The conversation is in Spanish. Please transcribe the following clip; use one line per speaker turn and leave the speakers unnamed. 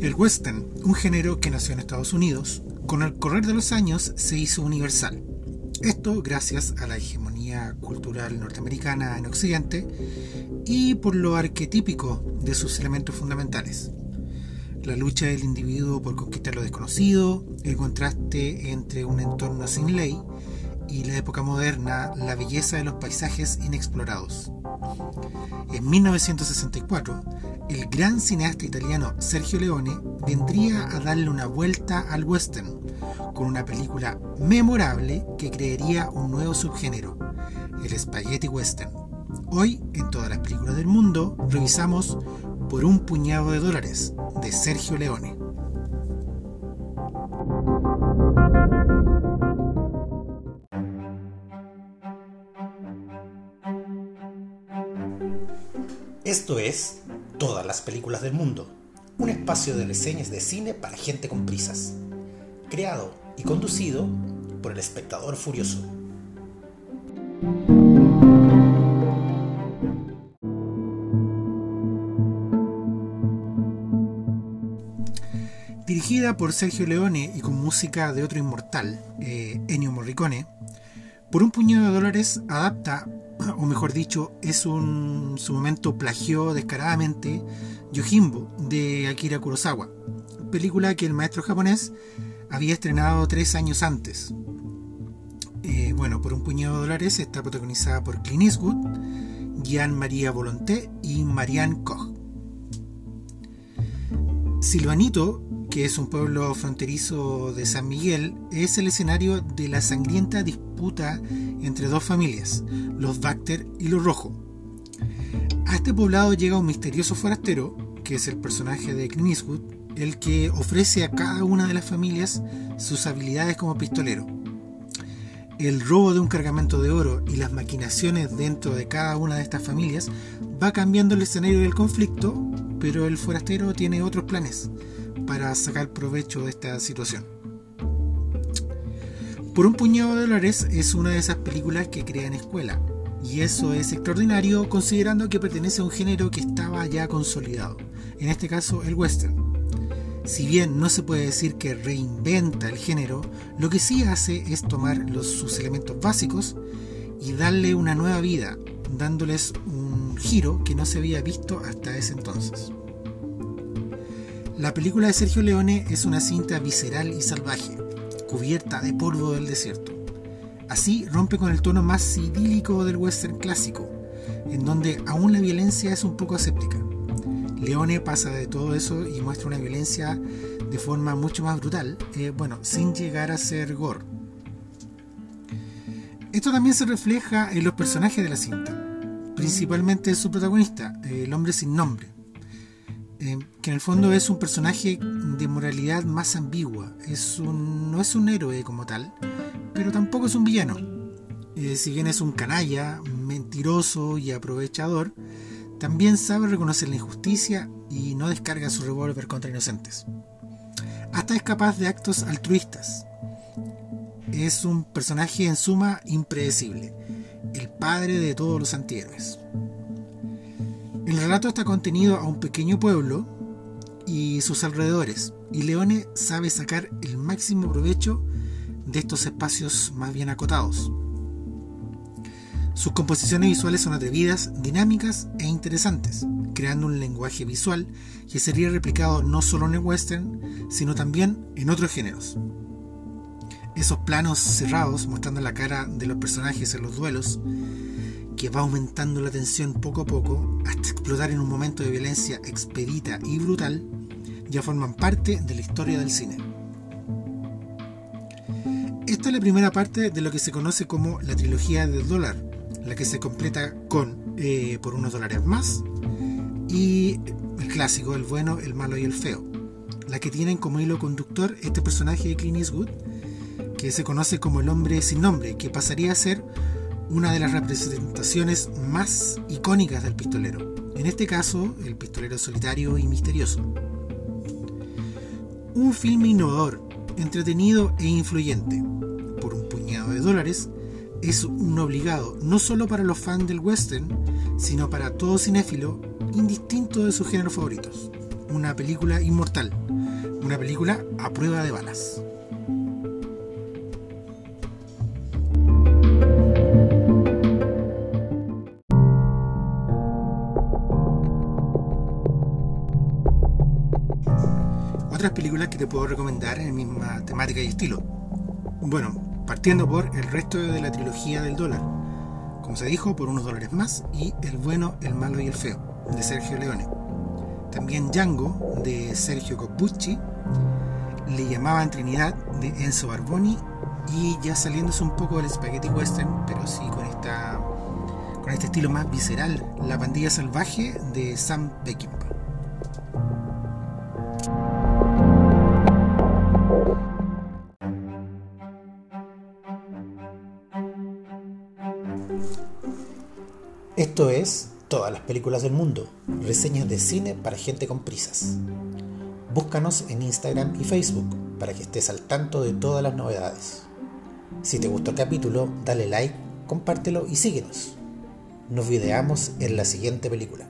El western, un género que nació en Estados Unidos, con el correr de los años se hizo universal. Esto gracias a la hegemonía cultural norteamericana en Occidente y por lo arquetípico de sus elementos fundamentales. La lucha del individuo por conquistar lo desconocido, el contraste entre un entorno sin ley y la época moderna, la belleza de los paisajes inexplorados. En 1964, el gran cineasta italiano Sergio Leone vendría a darle una vuelta al western con una película memorable que crearía un nuevo subgénero, el spaghetti western. Hoy, en todas las películas del mundo, revisamos Por un puñado de dólares de Sergio Leone. Esto es Todas las películas del mundo, un espacio de reseñas de cine para gente con prisas, creado y conducido por el espectador furioso. Dirigida por Sergio Leone y con música de otro inmortal, eh, Ennio Morricone, por un puñado de dólares adapta o mejor dicho, es un su momento plagió descaradamente Yojimbo de Akira Kurosawa, película que el maestro japonés había estrenado tres años antes. Eh, bueno, por un puñado de dólares está protagonizada por Clint Eastwood, Jean María Volonté y Marianne Koch. Silvanito, que es un pueblo fronterizo de San Miguel, es el escenario de la sangrienta disputa entre dos familias, los Bacter y los Rojo. A este poblado llega un misterioso forastero, que es el personaje de Clint el que ofrece a cada una de las familias sus habilidades como pistolero. El robo de un cargamento de oro y las maquinaciones dentro de cada una de estas familias va cambiando el escenario del conflicto, pero el forastero tiene otros planes para sacar provecho de esta situación. Por un puñado de dólares es una de esas películas que crean escuela, y eso es extraordinario considerando que pertenece a un género que estaba ya consolidado, en este caso el western. Si bien no se puede decir que reinventa el género, lo que sí hace es tomar los, sus elementos básicos y darle una nueva vida, dándoles un giro que no se había visto hasta ese entonces. La película de Sergio Leone es una cinta visceral y salvaje, cubierta de polvo del desierto. Así rompe con el tono más idílico del western clásico, en donde aún la violencia es un poco aséptica. Leone pasa de todo eso y muestra una violencia de forma mucho más brutal, eh, bueno, sin llegar a ser gore. Esto también se refleja en los personajes de la cinta, principalmente su protagonista, el hombre sin nombre, eh, que en el fondo es un personaje de moralidad más ambigua. Es un, no es un héroe como tal, pero tampoco es un villano. Eh, si bien es un canalla, mentiroso y aprovechador, también sabe reconocer la injusticia y no descarga su revólver contra inocentes. Hasta es capaz de actos altruistas. Es un personaje en suma impredecible, el padre de todos los antihéroes. El relato está contenido a un pequeño pueblo y sus alrededores, y Leone sabe sacar el máximo provecho de estos espacios más bien acotados. Sus composiciones visuales son atrevidas, dinámicas e interesantes, creando un lenguaje visual que sería replicado no solo en el western, sino también en otros géneros. Esos planos cerrados mostrando la cara de los personajes en los duelos que va aumentando la tensión poco a poco hasta explotar en un momento de violencia expedita y brutal, ya forman parte de la historia del cine. Esta es la primera parte de lo que se conoce como la trilogía del dólar, la que se completa con eh, por unos dólares más y el clásico, el bueno, el malo y el feo, la que tienen como hilo conductor este personaje de Clint Eastwood, que se conoce como el hombre sin nombre, que pasaría a ser una de las representaciones más icónicas del pistolero. En este caso, el pistolero solitario y misterioso. Un filme innovador, entretenido e influyente. Por un puñado de dólares, es un obligado no solo para los fans del western, sino para todo cinéfilo, indistinto de sus géneros favoritos. una película inmortal, una película a prueba de balas. Que te puedo recomendar en misma temática y estilo. Bueno, partiendo por el resto de la trilogía del dólar. Como se dijo, por unos dólares más y El bueno, el malo y el feo, de Sergio Leone. También Django, de Sergio Corbucci. Le llamaban Trinidad, de Enzo Barboni. Y ya saliéndose un poco del spaghetti western, pero sí con esta con este estilo más visceral, La pandilla salvaje de Sam Peckinpah. Esto es Todas las películas del mundo, reseñas de cine para gente con prisas. Búscanos en Instagram y Facebook para que estés al tanto de todas las novedades. Si te gustó el capítulo, dale like, compártelo y síguenos. Nos videamos en la siguiente película.